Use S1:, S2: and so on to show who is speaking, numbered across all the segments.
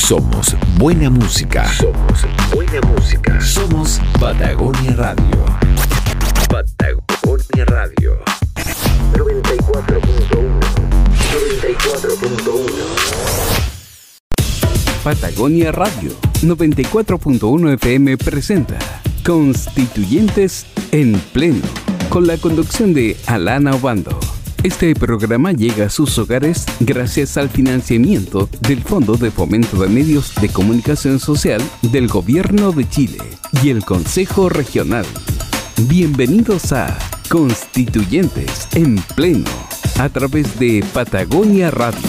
S1: Somos buena música. Somos buena música. Somos Patagonia Radio. Patagonia Radio. 94.1. 94.1.
S2: Patagonia Radio 94.1 FM presenta Constituyentes en Pleno, con la conducción de Alana Obando. Este programa llega a sus hogares gracias al financiamiento del Fondo de Fomento de Medios de Comunicación Social del Gobierno de Chile y el Consejo Regional. Bienvenidos a Constituyentes en Pleno, a través de Patagonia Radio.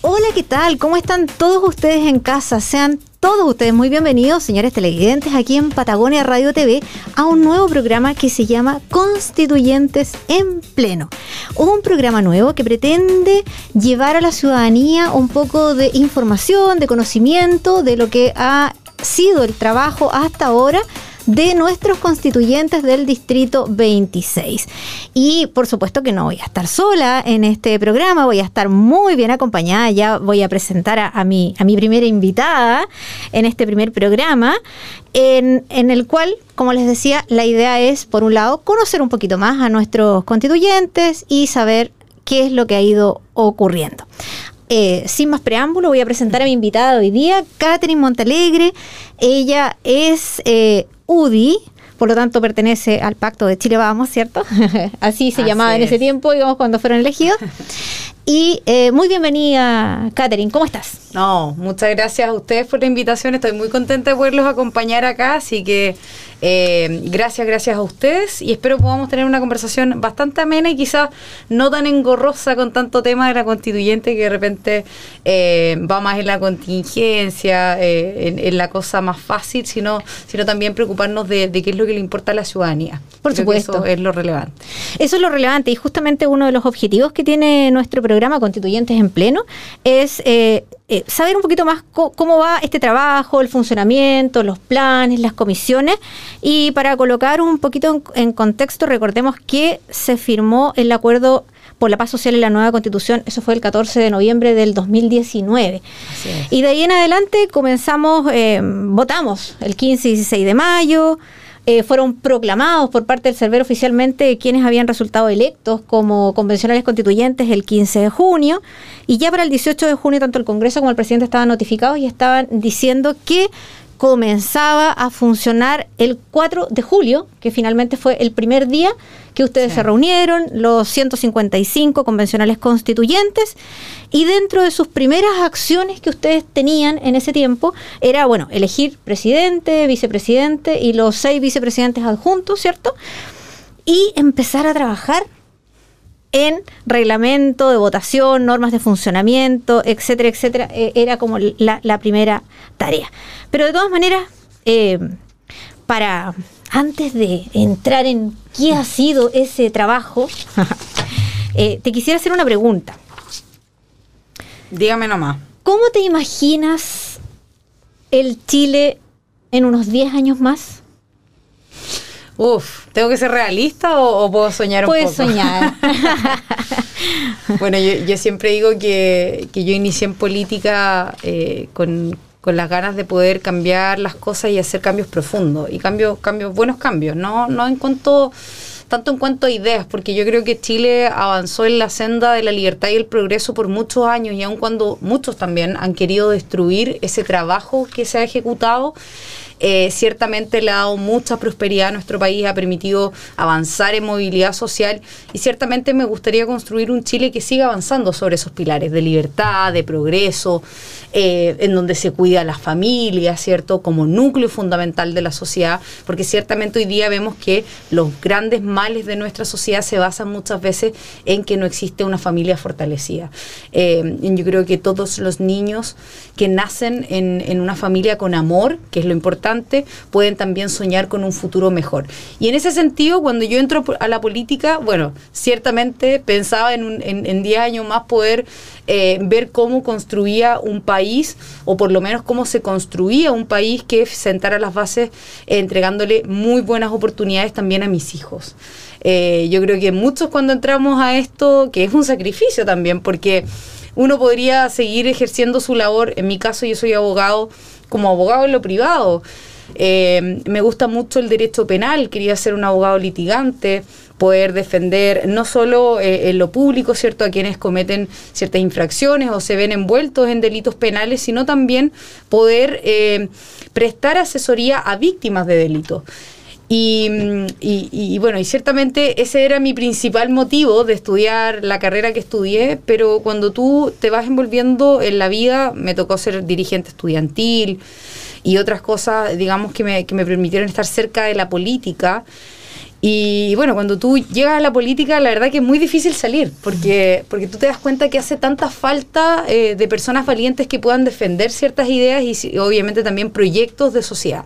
S3: Hola, ¿qué tal? ¿Cómo están todos ustedes en casa? Sean todos ustedes muy bienvenidos, señores televidentes, aquí en Patagonia Radio TV, a un nuevo programa que se llama Constituyentes en Pleno. Un programa nuevo que pretende llevar a la ciudadanía un poco de información, de conocimiento de lo que ha sido el trabajo hasta ahora de nuestros constituyentes del Distrito 26. Y por supuesto que no voy a estar sola en este programa, voy a estar muy bien acompañada, ya voy a presentar a, mi, a mi primera invitada en este primer programa, en, en el cual, como les decía, la idea es, por un lado, conocer un poquito más a nuestros constituyentes y saber qué es lo que ha ido ocurriendo. Eh, sin más preámbulo, voy a presentar a mi invitada hoy día, Catherine Montalegre. Ella es eh, UDI, por lo tanto pertenece al pacto de Chile Vamos, ¿cierto? Así se llamaba en ese tiempo, digamos, cuando fueron elegidos. Y eh, muy bienvenida, Catherine, ¿cómo estás?
S4: No, muchas gracias a ustedes por la invitación, estoy muy contenta de poderlos acompañar acá, así que eh, gracias, gracias a ustedes y espero podamos tener una conversación bastante amena y quizás no tan engorrosa con tanto tema de la constituyente que de repente eh, va más en la contingencia, eh, en, la cosa más fácil, sino, sino también preocuparnos de, qué es lo que le importa a la ciudadanía.
S3: Por supuesto.
S4: eso es lo relevante.
S3: Eso es lo relevante y justamente uno de los objetivos que tiene nuestro programa Constituyentes en Pleno es eh, saber un poquito más cómo va este trabajo, el funcionamiento, los planes, las comisiones. Y para colocar un poquito en, contexto, recordemos que se firmó el acuerdo por la paz social y la nueva constitución, eso fue el 14 de noviembre del 2019. Y de ahí en adelante comenzamos, eh, votamos el 15 y 16 de mayo, eh, fueron proclamados por parte del server oficialmente quienes habían resultado electos como convencionales constituyentes el 15 de junio. Y ya para el 18 de junio tanto el Congreso como el presidente estaban notificados y estaban diciendo que comenzaba a funcionar el 4 de julio, que finalmente fue el primer día que ustedes se reunieron, los 155 convencionales constituyentes, y dentro de sus primeras acciones que ustedes tenían en ese tiempo era, bueno, elegir presidente, vicepresidente y los seis vicepresidentes adjuntos, ¿cierto? Y empezar a trabajar en reglamento de votación, normas de funcionamiento, etcétera, etcétera, eh, era como la, primera tarea. Pero de todas maneras, eh, para antes de entrar en qué ha sido ese trabajo, eh, te quisiera hacer una pregunta.
S4: Dígame nomás.
S3: ¿Cómo te imaginas el Chile en unos 10 años más?
S4: Uf, ¿tengo que ser realista o, puedo soñar un
S3: poco? Puedes soñar.
S4: bueno, yo, siempre digo que, yo inicié en política eh, con, las ganas de poder cambiar las cosas y hacer cambios profundos y cambios, cambios, buenos cambios, no, no en cuanto tanto en cuanto a ideas, porque yo creo que Chile avanzó en la senda de la libertad y el progreso por muchos años y aun cuando muchos también han querido destruir ese trabajo que se ha ejecutado, eh, ciertamente le ha dado mucha prosperidad a nuestro país, ha permitido avanzar en movilidad social y ciertamente me gustaría construir un Chile que siga avanzando sobre esos pilares de libertad, de progreso, eh, en donde se cuida a las familias, ¿cierto? Como núcleo fundamental de la sociedad, porque ciertamente hoy día vemos que los grandes males de nuestra sociedad se basan muchas veces en que no existe una familia fortalecida. Eh, yo creo que todos los niños que nacen en, en una familia con amor, que es lo importante, pueden también soñar con un futuro mejor. Y en ese sentido, cuando yo entro a la política, bueno, ciertamente pensaba en 10 años más poder eh, ver cómo construía un país, o por lo menos cómo se construía un país que sentara las bases eh, entregándole muy buenas oportunidades también a mis hijos. Eh, yo creo que muchos cuando entramos a esto, que es un sacrificio también, porque uno podría seguir ejerciendo su labor. En mi caso, yo soy abogado como abogado en lo privado. Eh, me gusta mucho el derecho penal, quería ser un abogado litigante, poder defender no solo eh, en lo público, ¿cierto?, a quienes cometen ciertas infracciones o se ven envueltos en delitos penales, sino también poder eh, prestar asesoría a víctimas de delitos. Y, bueno, y ciertamente ese era mi principal motivo de estudiar la carrera que estudié, pero cuando tú te vas envolviendo en la vida, me tocó ser dirigente estudiantil y otras cosas, digamos, que me, que me permitieron estar cerca de la política. Y bueno, cuando tú llegas a la política, la verdad que es muy difícil salir, porque, porque tú te das cuenta que hace tanta falta eh, de personas valientes que puedan defender ciertas ideas y obviamente también proyectos de sociedad.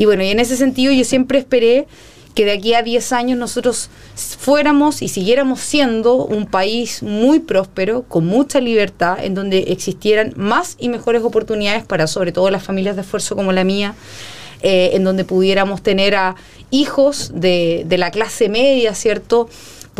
S4: Y bueno, y en ese sentido yo siempre esperé que de aquí a 10 años nosotros fuéramos y siguiéramos siendo un país muy próspero, con mucha libertad, en donde existieran más y mejores oportunidades para sobre todo las familias de esfuerzo como la mía, eh, en donde pudiéramos tener a hijos de, de la clase media, ¿cierto?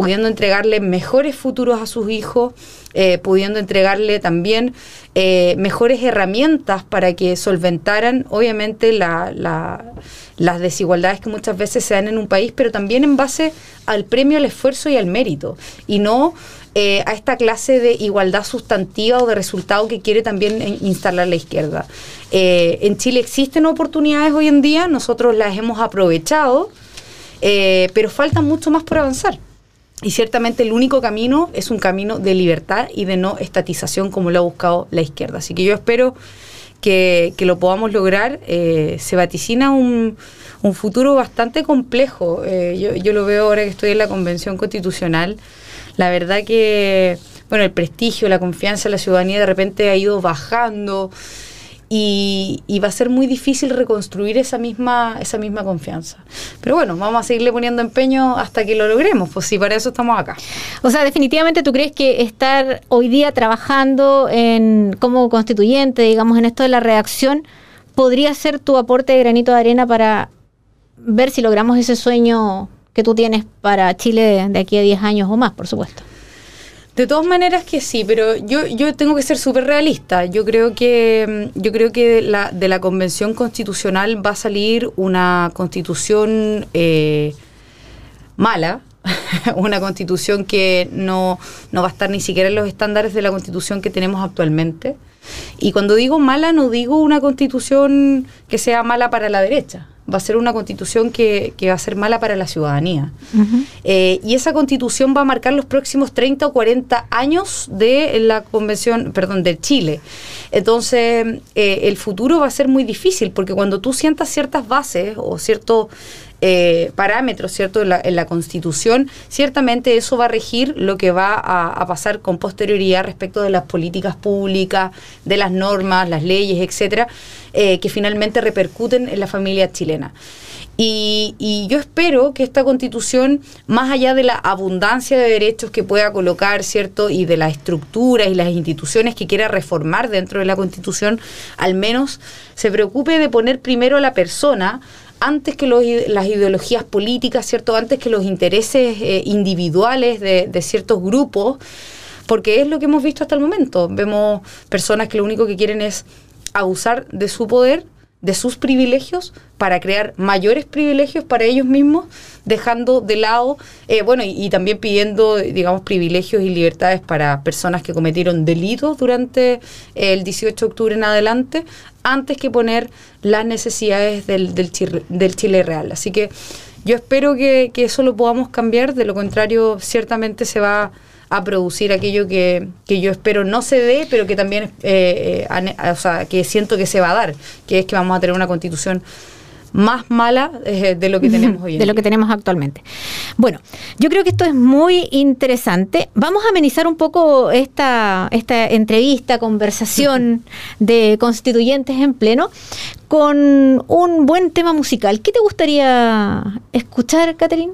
S4: Pudiendo entregarle mejores futuros a sus hijos, eh, pudiendo entregarle también eh, mejores herramientas para que solventaran, obviamente, las desigualdades que muchas veces se dan en un país, pero también en base al premio al esfuerzo y al mérito, y no eh, a esta clase de igualdad sustantiva o de resultado que quiere también instalar la izquierda. en Chile existen oportunidades hoy en día, nosotros las hemos aprovechado, pero falta mucho más por avanzar. Y ciertamente el único camino es un camino de libertad y de no estatización como lo ha buscado la izquierda. Así que yo espero que, lo podamos lograr. Eh, se vaticina un, un, futuro bastante complejo. Eh, yo, yo lo veo ahora que estoy en la Convención Constitucional. La verdad que, bueno, el prestigio, la confianza de la ciudadanía de repente ha ido bajando y, va a ser muy difícil reconstruir esa misma, esa misma confianza. Pero bueno, vamos a seguirle poniendo empeño hasta que lo logremos, pues sí, para eso estamos acá.
S3: O sea, definitivamente tú crees que estar hoy día trabajando en como constituyente, digamos, en esto de la redacción, podría ser tu aporte de granito de arena para ver si logramos ese sueño que tú tienes para Chile de aquí a 10 años o más, por supuesto.
S4: De todas maneras que sí, pero yo, yo tengo que ser súper realista. Yo creo que, mm, yo creo que de la, de la convención constitucional va a salir una constitución eh, mala, una constitución que no, no va a estar ni siquiera en los estándares de la constitución que tenemos actualmente. Y cuando digo mala, no digo una constitución que sea mala para la derecha va a ser una constitución que, va a ser mala para la ciudadanía. Eh, y esa constitución va a marcar los próximos 30 o 40 años de la convención, perdón, de Chile. Entonces, eh, el futuro va a ser muy difícil, porque cuando tú sientas ciertas bases o ciertos eh, parámetros, ¿cierto?, en la, Constitución, ciertamente eso va a regir lo que va a, pasar con posterioridad respecto de las políticas públicas, de las normas, las leyes, etcétera, eh, que finalmente repercuten en la familia chilena. Y, y, yo espero que esta constitución, más allá de la abundancia de derechos que pueda colocar, ¿cierto? Y de las estructuras y las instituciones que quiera reformar dentro de la constitución, al menos se preocupe de poner primero a la persona antes que las ideologías políticas, ¿cierto? Antes que los intereses eh, individuales de, de, ciertos grupos, porque es lo que hemos visto hasta el momento. Vemos personas que lo único que quieren es abusar de su poder de sus privilegios para crear mayores privilegios para ellos mismos, dejando de lado, eh, bueno, y, también pidiendo, digamos, privilegios y libertades para personas que cometieron delitos durante el 18 de octubre en adelante, antes que poner las necesidades del, del Chile real. Así que yo espero que, que eso lo podamos cambiar, de lo contrario, ciertamente se va a producir aquello que, yo espero no se dé, pero que también, eh, eh, o sea, que siento que se va a dar, que es que vamos a tener una constitución más mala eh, de lo que tenemos hoy
S3: en De lo que tenemos actualmente. Bueno, yo creo que esto es muy interesante. Vamos a amenizar un poco esta, esta entrevista, conversación de constituyentes en pleno con un buen tema musical. ¿Qué te gustaría escuchar, Catherine?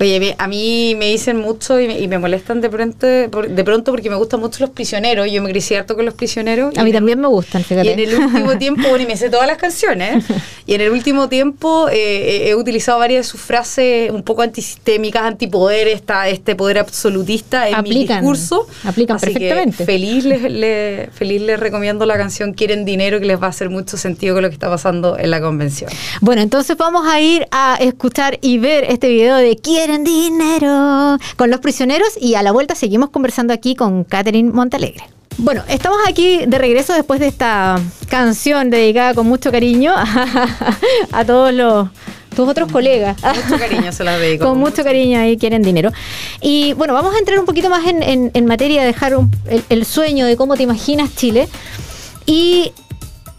S4: Oye, a mí me dicen mucho y me, molestan de pronto, de pronto porque me gustan mucho los prisioneros. Yo me crecí harto con los prisioneros.
S3: A mí también me gustan, fíjate.
S4: Y en el último tiempo, bueno, y me sé todas las canciones. y en el último tiempo eh, he utilizado varias de sus frases un poco antisistémicas, antipoder, esta, este poder absolutista en mi discurso.
S3: Aplican perfectamente.
S4: feliz les, feliz les recomiendo la canción Quieren Dinero, que les va a hacer mucho sentido con lo que está pasando en la convención.
S3: Bueno, entonces vamos a ir a escuchar y ver este video de Quieren dinero con los prisioneros y a la vuelta seguimos conversando aquí con Catherine Montalegre. Bueno, estamos aquí de regreso después de esta canción dedicada con mucho cariño a, todos los tus otros colegas.
S4: Mucho cariño se la dedico.
S3: Con, mucho cariño ahí quieren dinero. Y bueno, vamos a entrar un poquito más en, materia de dejar el, el, sueño de cómo te imaginas Chile. Y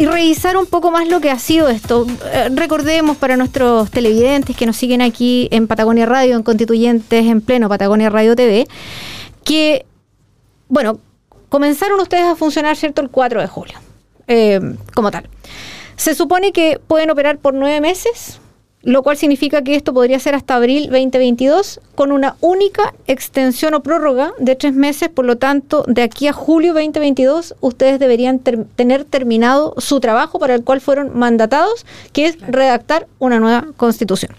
S3: y revisar un poco más lo que ha sido esto. Eh, recordemos para nuestros televidentes que nos siguen aquí en Patagonia Radio, en Constituyentes en Pleno, Patagonia Radio TV, que, bueno, comenzaron ustedes a funcionar, ¿cierto?, el 4 de julio, eh, como tal. Se supone que pueden operar por nueve meses, lo cual significa que esto podría ser hasta abril 2022 con una única extensión o prórroga de tres meses. Por lo tanto, de aquí a julio 2022 ustedes deberían tener terminado su trabajo para el cual fueron mandatados, que es redactar una nueva constitución.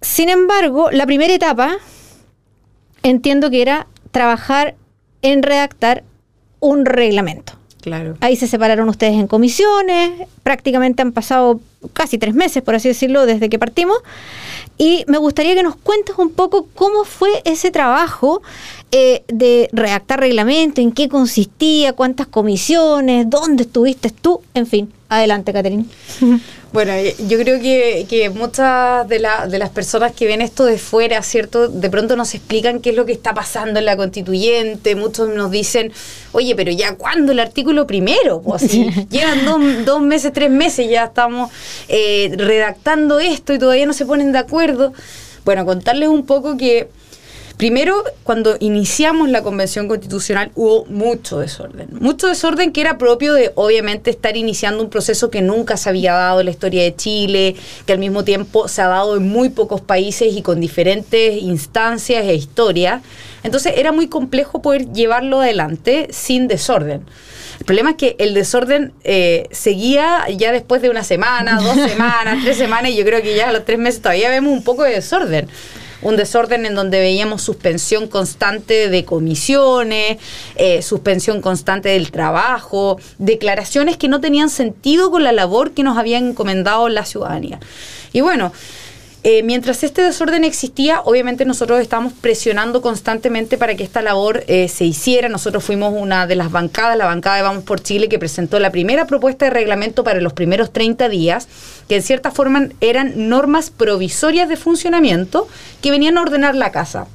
S3: Sin embargo, la primera etapa entiendo que era trabajar en redactar un reglamento.
S4: Claro.
S3: Ahí se separaron ustedes en comisiones, prácticamente han pasado casi tres meses, por así decirlo, desde que partimos. Y me gustaría que nos cuentes un poco cómo fue ese trabajo eh, de redactar reglamento, en qué consistía, cuántas comisiones, dónde estuviste tú, en fin. Adelante, Caterina.
S4: Bueno, yo creo que, muchas de, de, las personas que ven esto de fuera, ¿cierto? De pronto nos explican qué es lo que está pasando en la constituyente. Muchos nos dicen, oye, pero ya, ¿cuándo el artículo primero? Pues si llevan dos, meses, tres meses, ya estamos eh, redactando esto y todavía no se ponen de acuerdo. Bueno, contarles un poco que Primero, cuando iniciamos la convención constitucional hubo mucho desorden. Mucho desorden que era propio de, obviamente, estar iniciando un proceso que nunca se había dado en la historia de Chile, que al mismo tiempo se ha dado en muy pocos países y con diferentes instancias e historias. Entonces era muy complejo poder llevarlo adelante sin desorden. El problema es que el desorden eh, seguía ya después de una semana, dos semanas, tres semanas, y yo creo que ya a los tres meses todavía vemos un poco de desorden un desorden en donde veíamos suspensión constante de comisiones, eh, suspensión constante del trabajo, declaraciones que no tenían sentido con la labor que nos habían encomendado la ciudadanía. Y bueno, eh, mientras este desorden existía, obviamente nosotros estábamos presionando constantemente para que esta labor eh, se hiciera. Nosotros fuimos una de las bancadas, la bancada de Vamos por Chile, que presentó la primera propuesta de reglamento para los primeros 30 días, que en cierta forma eran normas provisorias de funcionamiento que venían a ordenar la casa.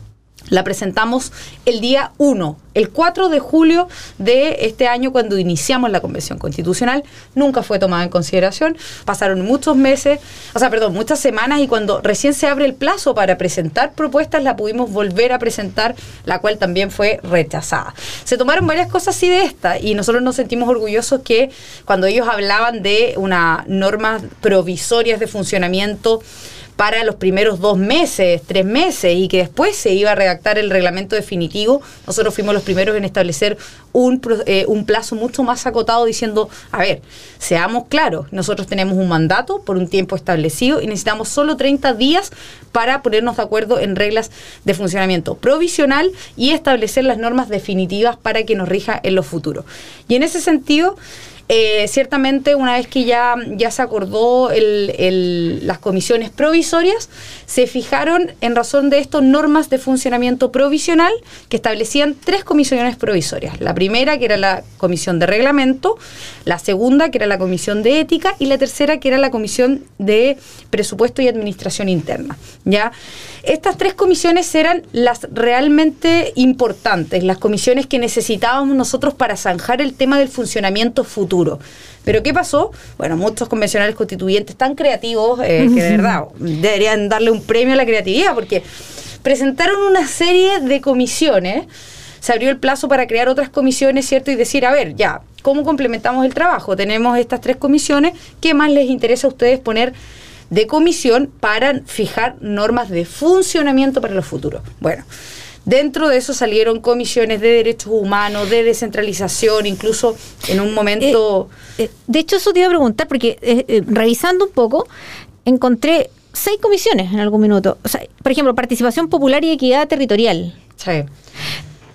S4: La presentamos el día 1, el 4 de julio de este año, cuando iniciamos la Convención Constitucional. Nunca fue tomada en consideración. Pasaron muchos meses, o sea, perdón, muchas semanas, y cuando recién se abre el plazo para presentar propuestas, la pudimos volver a presentar, la cual también fue rechazada. Se tomaron varias cosas así de esta, y nosotros nos sentimos orgullosos que cuando ellos hablaban de unas normas provisorias de funcionamiento, para los primeros dos meses, tres meses, y que después se iba a redactar el reglamento definitivo, nosotros fuimos los primeros en establecer un, eh, un plazo mucho más acotado diciendo, a ver, seamos claros, nosotros tenemos un mandato por un tiempo establecido y necesitamos solo 30 días para ponernos de acuerdo en reglas de funcionamiento provisional y establecer las normas definitivas para que nos rija en lo futuro. Y en ese sentido, eh, ciertamente, una vez que ya, ya se acordó las comisiones provisorias, se fijaron en razón de esto normas de funcionamiento provisional que establecían tres comisiones provisorias. La primera, que era la comisión de reglamento, la segunda, que era la comisión de ética, y la tercera, que era la comisión de presupuesto y administración interna. ¿ya? Estas tres comisiones eran las realmente importantes, las comisiones que necesitábamos nosotros para zanjar el tema del funcionamiento futuro. Pero ¿qué pasó? Bueno, muchos convencionales constituyentes tan creativos eh, que de verdad deberían darle un premio a la creatividad porque presentaron una serie de comisiones, se abrió el plazo para crear otras comisiones, ¿cierto? Y decir, a ver, ya, ¿cómo complementamos el trabajo? Tenemos estas tres comisiones, ¿qué más les interesa a ustedes poner de comisión para fijar normas de funcionamiento para los futuros. Bueno, Dentro de eso salieron comisiones de derechos humanos, de descentralización, incluso en un momento...
S3: Eh, eh, de hecho, eso te iba a preguntar, porque eh, revisando un poco, encontré seis comisiones en algún minuto. O sea, por ejemplo, participación popular y equidad territorial.
S4: Sí.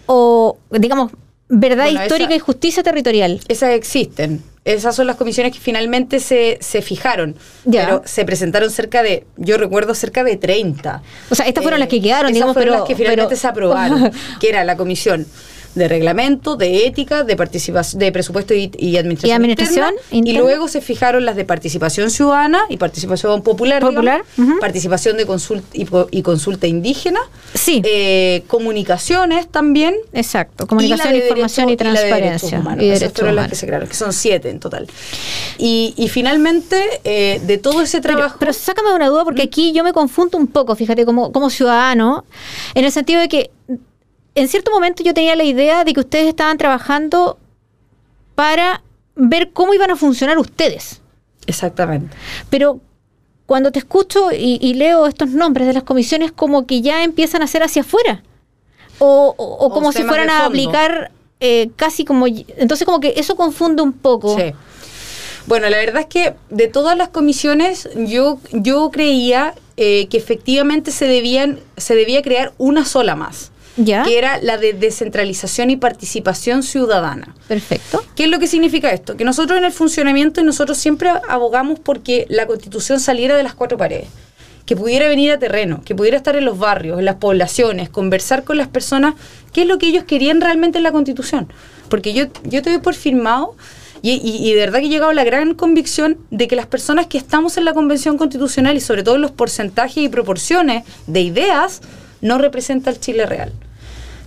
S3: O, digamos, verdad histórica y justicia territorial.
S4: Esas existen esas son las comisiones que finalmente se, se fijaron. Pero se presentaron cerca de, yo recuerdo cerca de 30.
S3: O sea, estas fueron las que eh, quedaron,
S4: digamos,
S3: fueron
S4: las que finalmente se aprobaron, que era la comisión de reglamento, de ética, de participación, de presupuesto y, administración. ¿Y, luego se fijaron las de participación ciudadana y participación popular,
S3: popular
S4: participación de consulta y, consulta indígena,
S3: sí.
S4: Eh, comunicaciones también.
S3: Exacto, comunicación, información y transparencia.
S4: Y, Esas fueron las que se crearon, que son siete en total. Y, finalmente, eh, de todo ese trabajo...
S3: Pero, sácame una duda, porque aquí yo me confundo un poco, fíjate, como, como ciudadano, en el sentido de que en cierto momento yo tenía la idea de que ustedes estaban trabajando para ver cómo iban a funcionar ustedes.
S4: Exactamente.
S3: Pero cuando te escucho y, leo estos nombres de las comisiones, como que ya empiezan a ser hacia afuera. O, como si fueran a aplicar eh, casi como... Entonces como que eso confunde un poco.
S4: Sí. Bueno, la verdad es que de todas las comisiones yo, yo creía eh, que efectivamente se, debían, se debía crear una sola más que era la de descentralización y participación ciudadana.
S3: Perfecto.
S4: ¿Qué es lo que significa esto? Que nosotros en el funcionamiento, y nosotros siempre abogamos porque la constitución saliera de las cuatro paredes que pudiera venir a terreno, que pudiera estar en los barrios, en las poblaciones, conversar con las personas, qué es lo que ellos querían realmente en la constitución. Porque yo, yo te doy por firmado y, y, de verdad que he llegado a la gran convicción de que las personas que estamos en la Convención Constitucional y sobre todo en los porcentajes y proporciones de ideas, no representa el Chile real.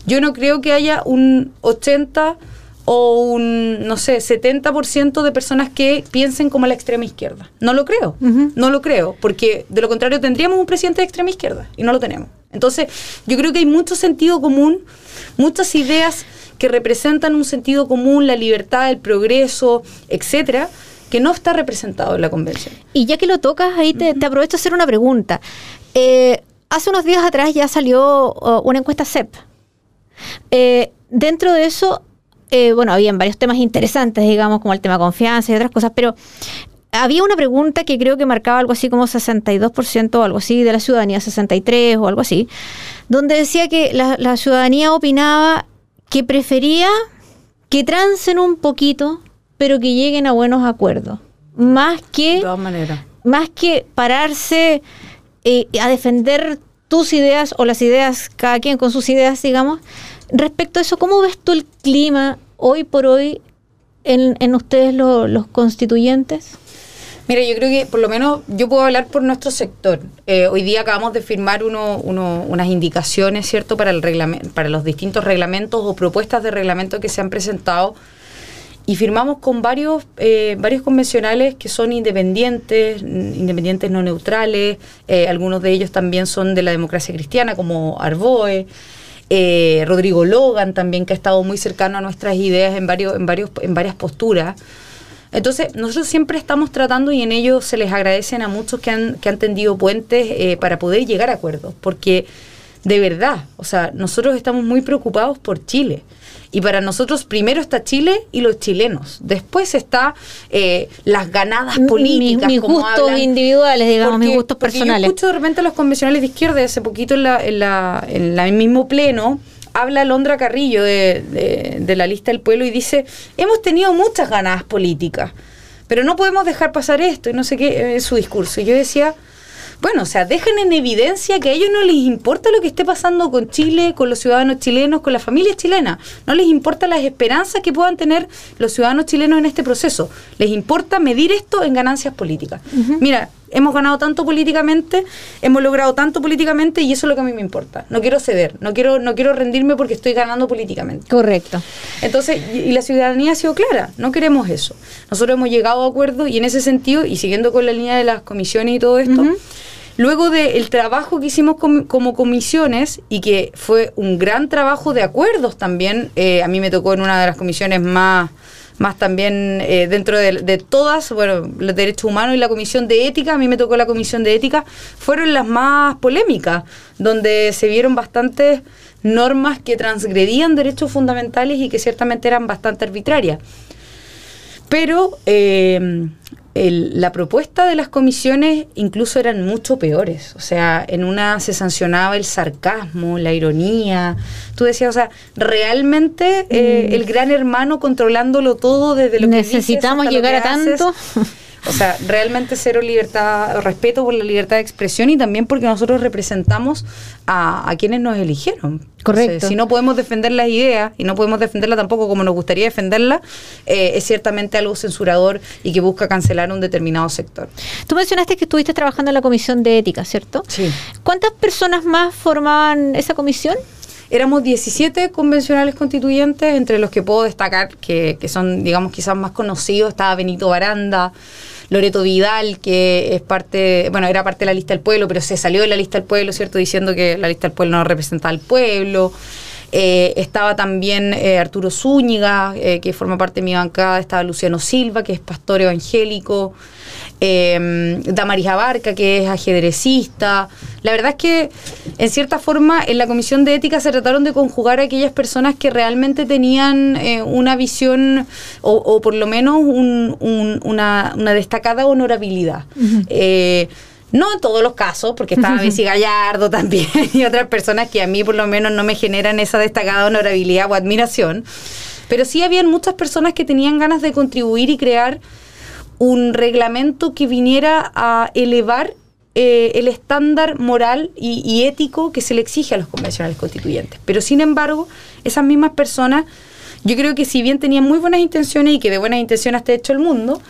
S4: Yo no creo que haya un 80 o un, no sé, 70% de personas que piensen como la extrema izquierda. No lo creo, no lo creo, porque de lo contrario tendríamos un presidente de extrema izquierda y no lo tenemos. Entonces, yo creo que hay mucho sentido común, muchas ideas que representan un sentido común, la libertad, el progreso, etcétera, que no está representado en la convención.
S3: Y ya que lo tocas, ahí te, aprovecho a hacer una pregunta. Eh, hace unos días atrás ya salió una encuesta CEP eh, dentro de eso, eh, bueno, habían varios temas interesantes, digamos, como el tema confianza y otras cosas, pero había una pregunta que creo que marcaba algo así como 62% o algo así de la ciudadanía, 63 o algo así, donde decía que la, ciudadanía opinaba que prefería que trancen un poquito, pero que lleguen a buenos acuerdos. Más que. Más que pararse eh, a defender tus ideas o las ideas, cada quien con sus ideas, digamos. Respecto a eso, ¿cómo ves tú el clima hoy por hoy en, ustedes los constituyentes?
S4: Mira, yo creo que por lo menos yo puedo hablar por nuestro sector. Eh, hoy día acabamos de firmar uno, unas indicaciones, ¿cierto?, para, el para los distintos reglamentos o propuestas de reglamento que se han presentado y firmamos con varios, eh, varios convencionales que son independientes, independientes no neutrales, eh, algunos de ellos también son de la democracia cristiana, como Arboe, eh, Rodrigo Logan también, que ha estado muy cercano a nuestras ideas en, varios, en, varios, en varias posturas. Entonces, nosotros siempre estamos tratando y en ello se les agradecen a muchos que han, que han tendido puentes para poder llegar a acuerdos, porque de verdad, o sea, nosotros estamos muy preocupados por Chile. Y para nosotros primero está Chile y los chilenos. Después está eh, las ganadas políticas.
S3: Mis, gustos individuales, digamos, mis gustos personales.
S4: Yo escucho de repente a los convencionales de izquierda, hace poquito en, la, en, la, en el mismo pleno, habla Londra Carrillo de, de, la lista del pueblo y dice, hemos tenido muchas ganadas políticas, pero no podemos dejar pasar esto y no sé qué, es su discurso. Y yo decía, bueno, o sea, dejen en evidencia que a ellos no les importa lo que esté pasando con Chile, con los ciudadanos chilenos, con la familia chilena. No les importa las esperanzas que puedan tener los ciudadanos chilenos en este proceso. Les importa medir esto en ganancias políticas. Mira, hemos ganado tanto políticamente, hemos logrado tanto políticamente y eso es lo que a mí me importa. No quiero ceder, no quiero, no quiero rendirme porque estoy ganando políticamente.
S3: Correcto.
S4: Entonces, y, la ciudadanía ha sido clara, no queremos eso. Nosotros hemos llegado a acuerdo y en ese sentido, y siguiendo con la línea de las comisiones y todo esto, luego del trabajo que hicimos como comisiones y que fue un gran trabajo de acuerdos también, eh, a mí me tocó en una de las comisiones más más también eh, dentro de, todas, bueno, los derechos humanos y la comisión de ética, a mí me tocó la comisión de ética, fueron las más polémicas, donde se vieron bastantes normas que transgredían derechos fundamentales y que ciertamente eran bastante arbitrarias. Pero eh, la propuesta de las comisiones incluso eran mucho peores. O sea, en una se sancionaba el sarcasmo, la ironía. Tú decías, o sea, realmente eh, mm. el gran hermano controlándolo todo desde lo
S3: que Necesitamos llegar a tanto.
S4: O sea, realmente cero libertad, respeto por la libertad de expresión y también porque nosotros representamos a, quienes nos eligieron.
S3: Correcto.
S4: si no podemos defender las ideas y no podemos defenderla tampoco como nos gustaría defenderla, eh, es ciertamente algo censurador y que busca cancelar un determinado sector.
S3: Tú mencionaste que estuviste trabajando en la comisión de ética, ¿cierto?
S4: Sí.
S3: ¿Cuántas personas más formaban esa comisión?
S4: Éramos 17 convencionales constituyentes, entre los que puedo destacar que, que son, digamos, quizás más conocidos. Estaba Benito Baranda, Loreto Vidal, que es parte, bueno, era parte de la lista del pueblo, pero se salió de la lista del pueblo, ¿cierto? Diciendo que la lista del pueblo no representaba al pueblo. Eh, estaba también eh, Arturo Zúñiga, eh, que forma parte de mi bancada, estaba Luciano Silva, que es pastor evangélico, eh, Damaris Abarca, que es ajedrecista. La verdad es que, en cierta forma, en la comisión de ética se trataron de conjugar a aquellas personas que realmente tenían una visión, o, por lo menos una, destacada honorabilidad. No en todos los casos, porque estaba Bessie Gallardo también y otras personas que a mí por lo menos no me generan esa destacada honorabilidad o admiración. Pero sí habían muchas personas que tenían ganas de contribuir y crear un reglamento que viniera a elevar eh, el estándar moral y, ético que se le exige a los convencionales constituyentes. Pero sin embargo, esas mismas personas, yo creo que si bien tenían muy buenas intenciones y que de buenas intenciones está hecho el mundo,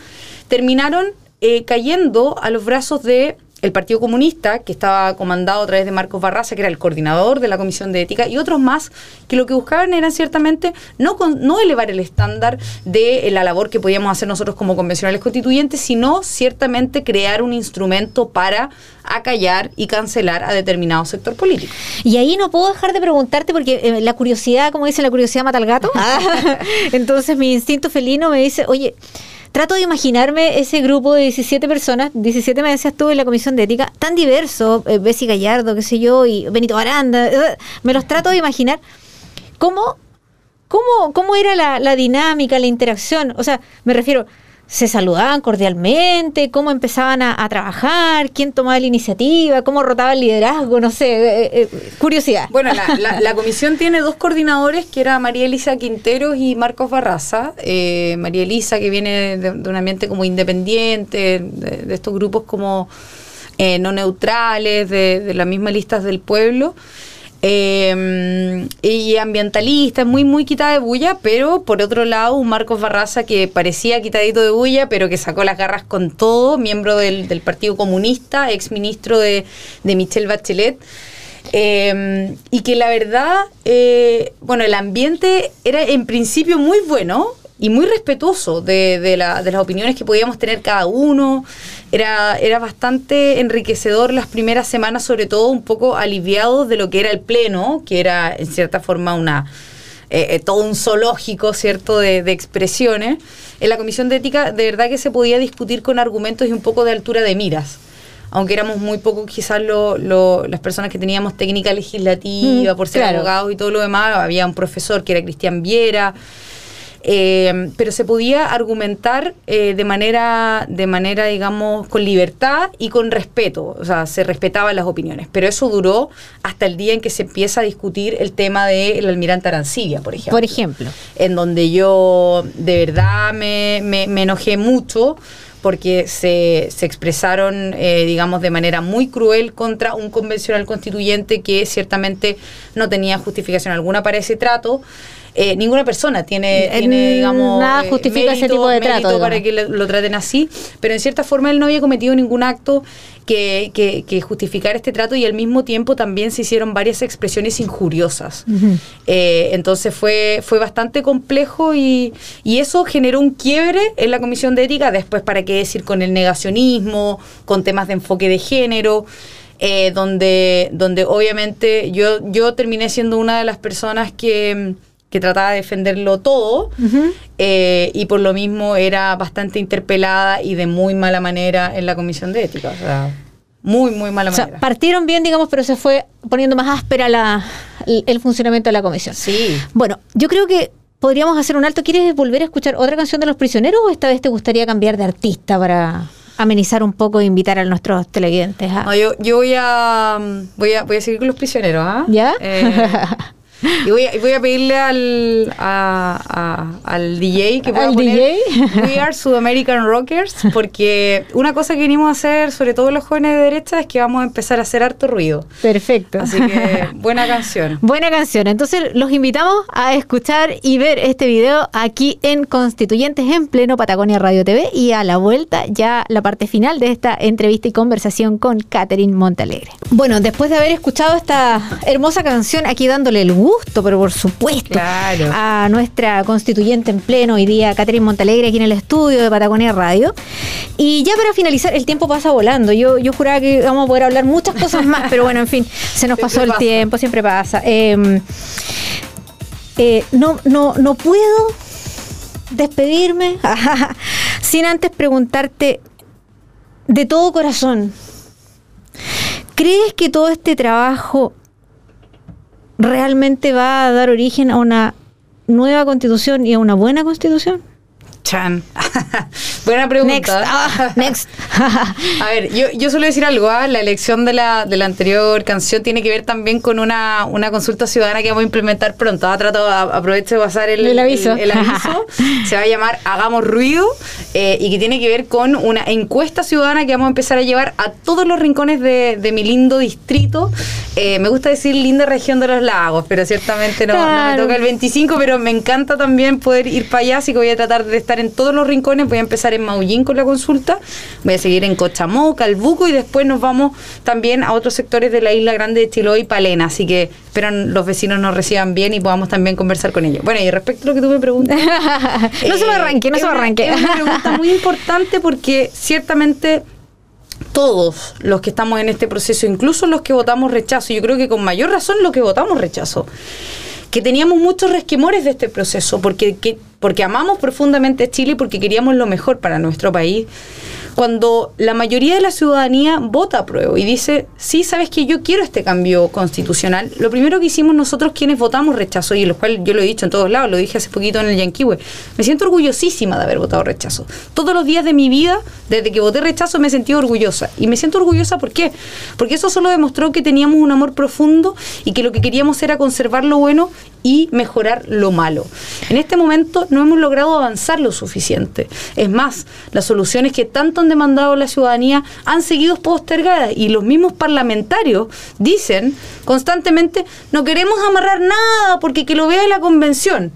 S4: terminaron eh, cayendo a los brazos de el Partido Comunista, que estaba comandado a través de Marcos Barraza, que era el coordinador de la Comisión de Ética, y otros más que lo que buscaban era ciertamente no, no elevar el estándar de la labor que podíamos hacer nosotros como convencionales constituyentes, sino ciertamente crear un instrumento para acallar y cancelar a determinado sector político.
S3: Y ahí no puedo dejar de preguntarte, porque eh, la curiosidad, como dice la curiosidad mata al gato, entonces mi instinto felino me dice, oye, trato de imaginarme ese grupo de 17 personas, 17 me decías tú en la comisión de ética, tan diverso, eh, Bessie Gallardo, qué sé yo, y Benito Aranda, eh, me los trato de imaginar. ¿Cómo, cómo, cómo era la, la dinámica, la interacción? O sea, me refiero, se saludaban cordialmente, cómo empezaban a, trabajar, quién tomaba la iniciativa, cómo rotaba el liderazgo, no sé, eh, eh, curiosidad.
S4: Bueno, la, comisión tiene dos coordinadores, que era María Elisa Quinteros y Marcos Barraza. Eh, María Elisa, que viene de, un ambiente como independiente, de, estos grupos como no neutrales, de, de las mismas listas del pueblo. Eh, y ambientalista, muy, muy quitada de bulla, pero por otro lado, un Marcos Barraza que parecía quitadito de bulla, pero que sacó las garras con todo, miembro del, Partido Comunista, ex ministro de, de Michelle Bachelet. Em, y que la verdad, eh, bueno, el ambiente era en principio muy bueno, y muy respetuoso de, de, la, de, las opiniones que podíamos tener cada uno. Era, era bastante enriquecedor las primeras semanas, sobre todo un poco aliviados de lo que era el pleno, que era en cierta forma una eh, eh, todo un zoológico, ¿cierto?, de, de, expresiones. En la comisión de ética, de verdad que se podía discutir con argumentos y un poco de altura de miras aunque éramos muy pocos quizás lo, lo, las personas que teníamos técnica legislativa, mm, por ser abogados y todo lo demás, había un profesor que era Cristian Viera, eh, pero se podía argumentar eh, de manera, de manera, digamos, con libertad y con respeto, o sea, se respetaban las opiniones, pero eso duró hasta el día en que se empieza a discutir el tema del almirante Arancibia, por ejemplo.
S3: Por ejemplo.
S4: En donde yo de verdad me, me, enojé mucho porque se, se expresaron, eh, digamos, de manera muy cruel contra un convencional constituyente que ciertamente no tenía justificación alguna para ese trato. Eh, ninguna persona tiene, tiene digamos,
S3: nada justifica ese tipo de trato.
S4: para que lo, traten así, pero en cierta forma él no había cometido ningún acto que, que, justificar este trato y al mismo tiempo también se hicieron varias expresiones injuriosas. entonces fue, fue bastante complejo y, y, eso generó un quiebre en la Comisión de Ética, después para qué decir con el negacionismo, con temas de enfoque de género. Eh, donde, donde obviamente yo, yo terminé siendo una de las personas que, trataba de defenderlo todo eh, y por lo mismo era bastante interpelada y de muy mala manera en la comisión de ética. O sea, muy, muy mala o manera.
S3: partieron bien, digamos, pero se fue poniendo más áspera la, el funcionamiento de la comisión.
S4: Sí.
S3: Bueno, yo creo que podríamos hacer un alto. ¿Quieres volver a escuchar otra canción de Los Prisioneros o esta vez te gustaría cambiar de artista para amenizar un poco e invitar a nuestros televidentes.
S4: yo, yo voy a, voy a voy a seguir con los prisioneros, ¿ah?
S3: ¿Ya?
S4: Eh, y voy a, voy a pedirle al, al DJ que pueda poner DJ? We Are Sudamerican Rockers, porque una cosa que venimos a hacer, sobre todo los jóvenes de derecha, es que vamos a empezar a hacer harto ruido.
S3: Perfecto.
S4: Así que buena canción.
S3: Buena canción. Entonces los invitamos a escuchar y ver este video aquí en Constituyentes en pleno Patagonia Radio TV y a la vuelta ya la parte final de esta entrevista y conversación con Catherine Montalegre. Bueno, después de haber escuchado esta hermosa canción, aquí dándole el gusto pero por supuesto, a nuestra constituyente en pleno hoy día, Catherine Montalegre, aquí en el estudio de Patagonia Radio. Y ya para finalizar, el tiempo pasa volando. Yo, yo juraba que vamos a poder hablar muchas cosas más, pero bueno, en fin, se nos pasó el tiempo, siempre pasa. Em, eh, no, no, no puedo despedirme sin antes preguntarte de todo corazón. ¿Crees que todo este trabajo realmente va a dar origen a una nueva constitución y a una buena constitución?
S4: Chan. Buena pregunta.
S3: Next.
S4: Ah, a ver, yo, yo suelo decir algo. ¿ah? La elección de la, de la anterior canción tiene que ver también con una, una consulta ciudadana que vamos a implementar pronto. Ha tratado, aprovecho de pasar el,
S3: el aviso.
S4: El, aviso. Se va a llamar Hagamos Ruido eh, y que tiene que ver con una encuesta ciudadana que vamos a empezar a llevar a todos los rincones de, de mi lindo distrito. Eh, me gusta decir linda región de los lagos, pero ciertamente no, no me toca el 25, pero me encanta también poder ir para allá, así que voy a tratar de estar en todos los rincones. Voy a empezar en Maullín con la consulta, voy a seguir en Cochamó, Calbuco y después nos vamos también a otros sectores de la isla grande de Chiloé y Palena. Así que espero los vecinos nos reciban bien y podamos también conversar con ellos. Bueno, y respecto a lo que tú me preguntas.
S3: no se me arranque, no se me arranque.
S4: Es una pregunta muy importante porque ciertamente todos los que estamos en este proceso, incluso los que votamos rechazo, yo creo que con mayor razón los que votamos rechazo, que teníamos muchos resquemores de este proceso, porque, porque amamos profundamente Chile y porque queríamos lo mejor para nuestro país cuando la mayoría de la ciudadanía vota a prueba y dice, sí, sabes que yo quiero este cambio constitucional, lo primero que hicimos nosotros quienes votamos rechazo, y lo cual yo lo he dicho en todos lados, lo dije hace poquito en el Yanquiwe, me siento orgullosísima de haber votado rechazo. Todos los días de mi vida, desde que voté rechazo, me sentido orgullosa. Y me siento orgullosa. Porque eso solo demostró que teníamos un amor profundo y que lo que queríamos era conservar lo bueno y mejorar lo malo. En este momento no hemos logrado avanzar lo suficiente. Es más, las soluciones que tanto han demandado la ciudadanía han seguido postergadas y los mismos parlamentarios dicen constantemente no queremos amarrar nada porque que lo vea la convención.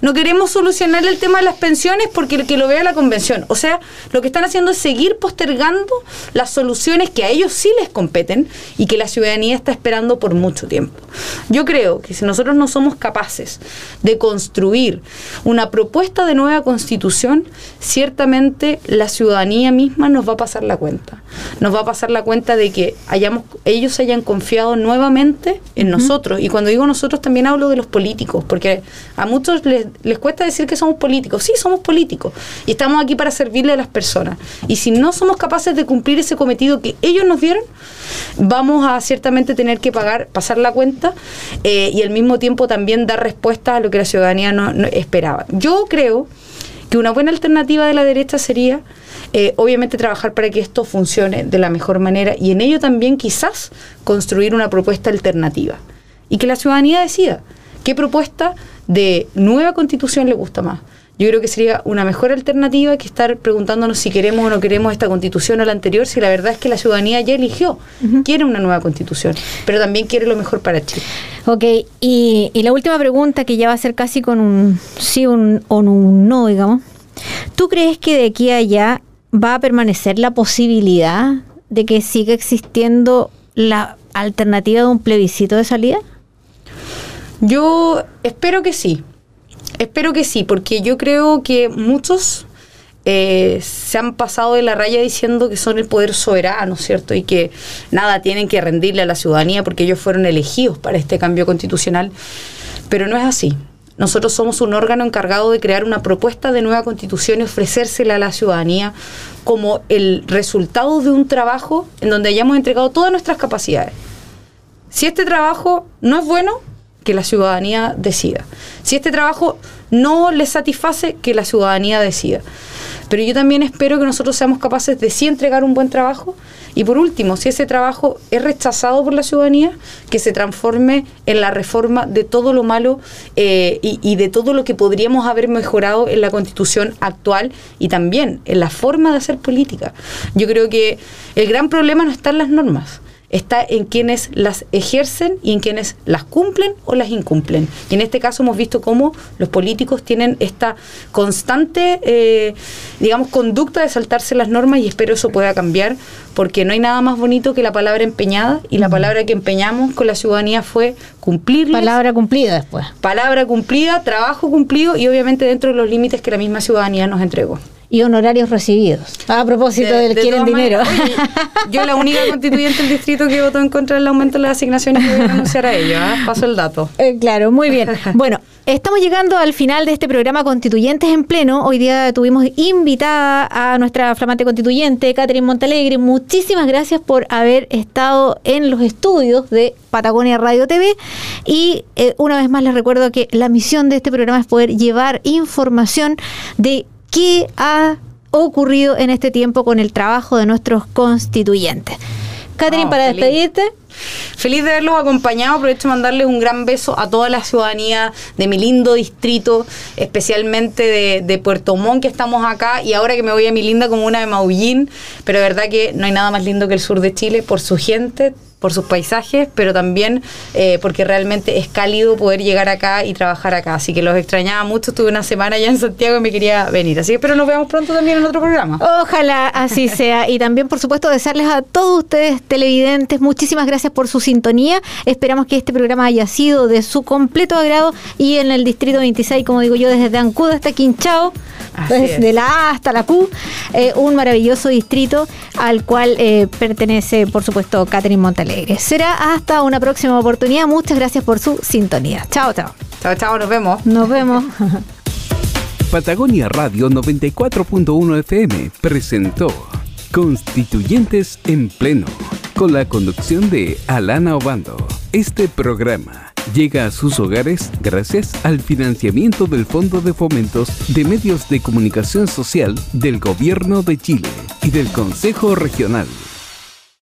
S4: No queremos solucionar el tema de las pensiones porque que lo vea la convención. O sea, lo que están haciendo es seguir postergando las soluciones que a ellos sí les competen y que la ciudadanía está esperando por mucho tiempo. Yo creo que si nosotros no somos capaces de construir una propuesta de nueva constitución, ciertamente la ciudadanía misma nos va a pasar la cuenta. Nos va a pasar la cuenta de que hayamos, ellos hayan confiado nuevamente en nosotros. Y cuando digo nosotros también hablo de los políticos, porque a muchos les, cuesta decir que somos políticos. Sí, somos políticos. Y estamos aquí para servirle a las personas. Y si no somos capaces de cumplir ese cometido que ellos nos dieron, vamos a ciertamente tener que pagar, pasar la cuenta eh, y al mismo tiempo también dar respuesta a lo que la ciudadanía no, esperaba. Yo creo que una buena alternativa de la derecha sería eh, obviamente trabajar para que esto funcione de la mejor manera y en ello también quizás construir una propuesta alternativa y que la ciudadanía decida qué propuesta de nueva constitución le gusta más. yo creo que sería una mejor alternativa que estar preguntándonos si queremos o no queremos esta constitución o la anterior, si la verdad es que la ciudadanía ya eligió, quiere una nueva constitución, pero también quiere lo mejor para Chile.
S3: Ok, y, la última pregunta que ya va a ser casi con un sí un, o un no, digamos. ¿Tú crees que de aquí a allá va a permanecer la posibilidad de que siga existiendo la alternativa de un plebiscito de salida?
S4: Yo espero que sí. Espero que sí, porque yo creo que muchos eh, se han pasado de la raya diciendo que son el poder soberano, ¿cierto? Y que nada tienen que rendirle a la ciudadanía porque ellos fueron elegidos para este cambio constitucional. Pero no es así. Nosotros somos un órgano encargado de crear una propuesta de nueva constitución y ofrecérsela a la ciudadanía como el resultado de un trabajo en donde hayamos entregado todas nuestras capacidades. Si este trabajo no es bueno, que la ciudadanía decida. Si este trabajo no le satisface, que la ciudadanía decida. Pero yo también espero que nosotros seamos capaces de sí entregar un buen trabajo y por último, si ese trabajo es rechazado por la ciudadanía, que se transforme en la reforma de todo lo malo eh, y, y de todo lo que podríamos haber mejorado en la constitución actual y también en la forma de hacer política. Yo creo que el gran problema no está en las normas está en quienes las ejercen y en quienes las cumplen o las incumplen. Y en este caso hemos visto cómo los políticos tienen esta constante, eh, digamos, conducta de saltarse las normas y espero eso pueda cambiar porque no hay nada más bonito que la palabra empeñada y la palabra que empeñamos con la ciudadanía fue cumplir.
S3: Palabra cumplida después.
S4: Palabra cumplida, trabajo cumplido y obviamente dentro de los límites que la misma ciudadanía nos entregó
S3: y honorarios recibidos. A propósito del quieren dinero.
S4: yo la única constituyente del distrito que votó en contra del aumento de las asignaciones que voy a anunciar a ello. ¿ah? Paso el dato.
S3: Eh, claro, muy bien. Bueno, estamos llegando al final de este programa Constituyentes en Pleno. Hoy día tuvimos invitada a nuestra flamante constituyente, Catherine Montalegre. Muchísimas gracias por haber estado en los estudios de Patagonia Radio TV. Y eh, una vez más les recuerdo que la misión de este programa es poder llevar información de qué ha ocurrido en este tiempo con el trabajo de nuestros constituyentes. Catherine, para despedirte.
S4: Feliz de haberlos acompañado. Aprovecho de mandarles un gran beso a toda la ciudadanía de mi lindo distrito, especialmente de, Puerto Montt, que estamos acá. Y ahora que me voy a mi linda comuna de Maullín, pero de verdad que no hay nada más lindo que el sur de Chile por su gente, por sus paisajes, pero también eh, porque realmente es cálido poder llegar acá y trabajar acá. Así que los extrañaba mucho. Estuve una semana ya en Santiago y me quería venir. Así que espero nos veamos pronto también en otro programa.
S3: Ojalá así sea. Y también, por supuesto, desearles a todos ustedes televidentes muchísimas gracias por su sintonía. Esperamos que este programa haya sido de su completo agrado y en el Distrito 26, como digo yo, desde Ancuda hasta Quinchao, desde la A hasta la Q, eh, un maravilloso distrito al cual eh, pertenece, por supuesto, Catherine Montalegre. Será hasta una próxima oportunidad. Muchas gracias por su sintonía. Chao, chao.
S4: Chao, chao, nos vemos.
S3: Nos vemos.
S2: Patagonia Radio 94.1 FM presentó Constituyentes en Pleno, con la conducción de Alana Obando. Este programa llega a sus hogares gracias al financiamiento del Fondo de Fomentos de Medios de Comunicación Social del Gobierno de Chile y del Consejo Regional.